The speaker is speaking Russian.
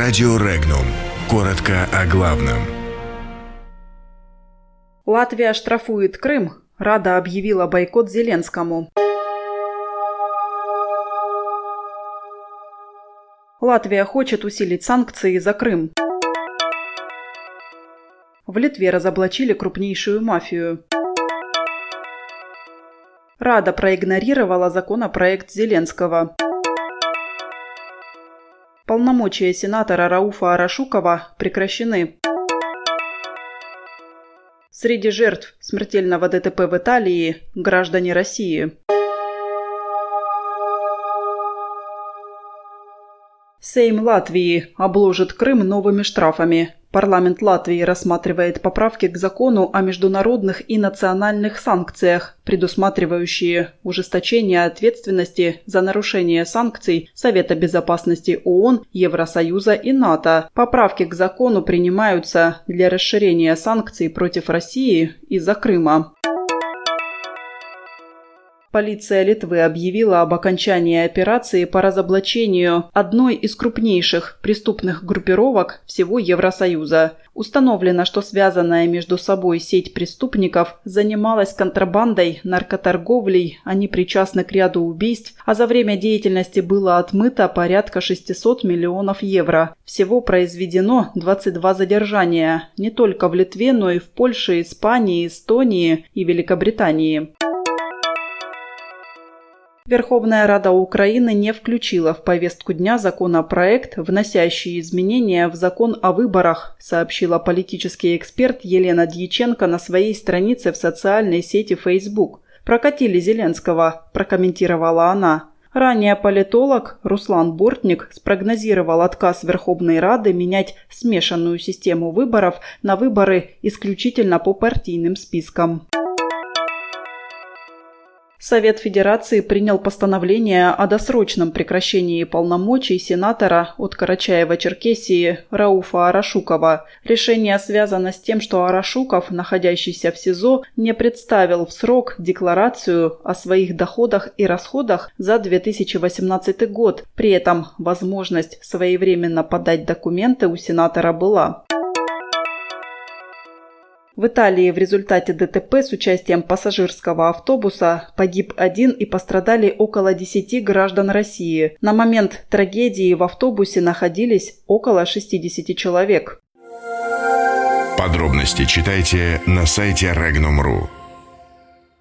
Радио Регнум. Коротко о главном. Латвия штрафует Крым. Рада объявила бойкот Зеленскому. Латвия хочет усилить санкции за Крым. В Литве разоблачили крупнейшую мафию. Рада проигнорировала законопроект Зеленского. Полномочия сенатора Рауфа Арашукова прекращены. Среди жертв смертельного ДТП в Италии – граждане России. Сейм Латвии обложит Крым новыми штрафами. Парламент Латвии рассматривает поправки к закону о международных и национальных санкциях, предусматривающие ужесточение ответственности за нарушение санкций Совета безопасности ООН, Евросоюза и НАТО. Поправки к закону принимаются для расширения санкций против России из-за Крыма. Полиция Литвы объявила об окончании операции по разоблачению одной из крупнейших преступных группировок всего Евросоюза. Установлено, что связанная между собой сеть преступников занималась контрабандой, наркоторговлей, они причастны к ряду убийств, а за время деятельности было отмыто порядка 600 миллионов евро. Всего произведено 22 задержания, не только в Литве, но и в Польше, Испании, Эстонии и Великобритании. Верховная Рада Украины не включила в повестку дня законопроект, вносящий изменения в закон о выборах, сообщила политический эксперт Елена Дьяченко на своей странице в социальной сети Facebook. «Прокатили Зеленского», – прокомментировала она. Ранее политолог Руслан Бортник спрогнозировал отказ Верховной Рады менять смешанную систему выборов на выборы исключительно по партийным спискам. Совет Федерации принял постановление о досрочном прекращении полномочий сенатора от Карачаева-Черкесии Рауфа Арашукова. Решение связано с тем, что Арашуков, находящийся в СИЗО, не представил в срок декларацию о своих доходах и расходах за 2018 год. При этом возможность своевременно подать документы у сенатора была. В Италии в результате ДТП с участием пассажирского автобуса погиб один и пострадали около 10 граждан России. На момент трагедии в автобусе находились около 60 человек. Подробности читайте на сайте Regnum.ru.